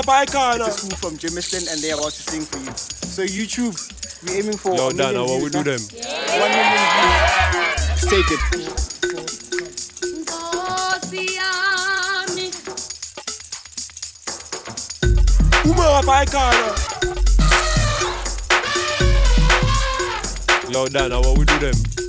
Rhythm. It's a uh. school from Jimiston and they're about to sing for you. So YouTube, we're aiming for Yo, Dana, what we do them? One million views. Take it. Uh. Yo, Dana, what we do them?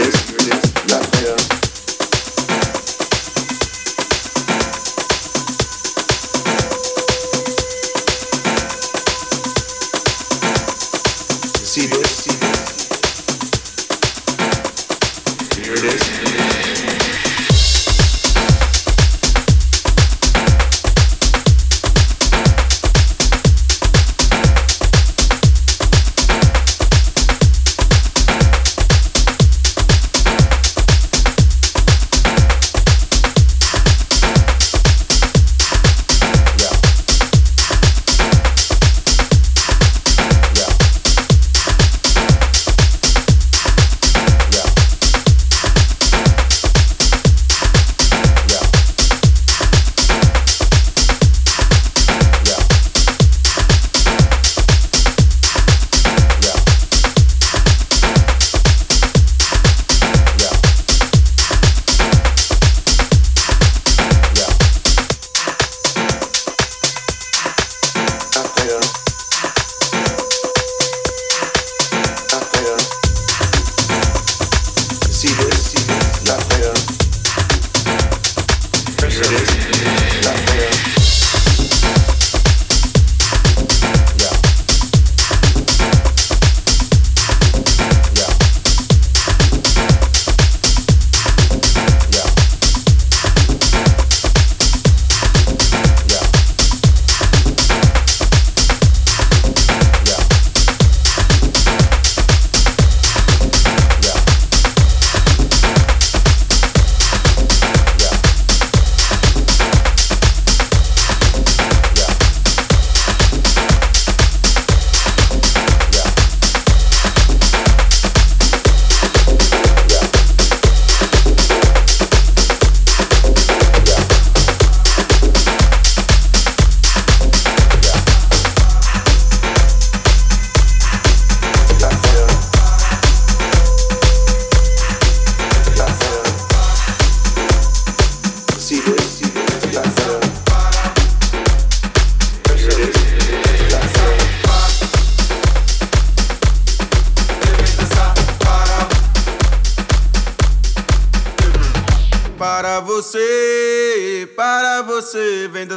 this, that, that,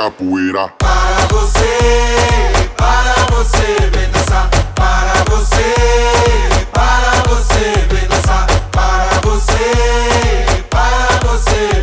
você, capoeira para você, para você, vem dançar para você. para você,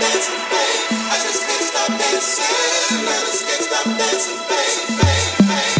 dancing, babe. I just can't stop dancing. I just can't stop dancing, babe.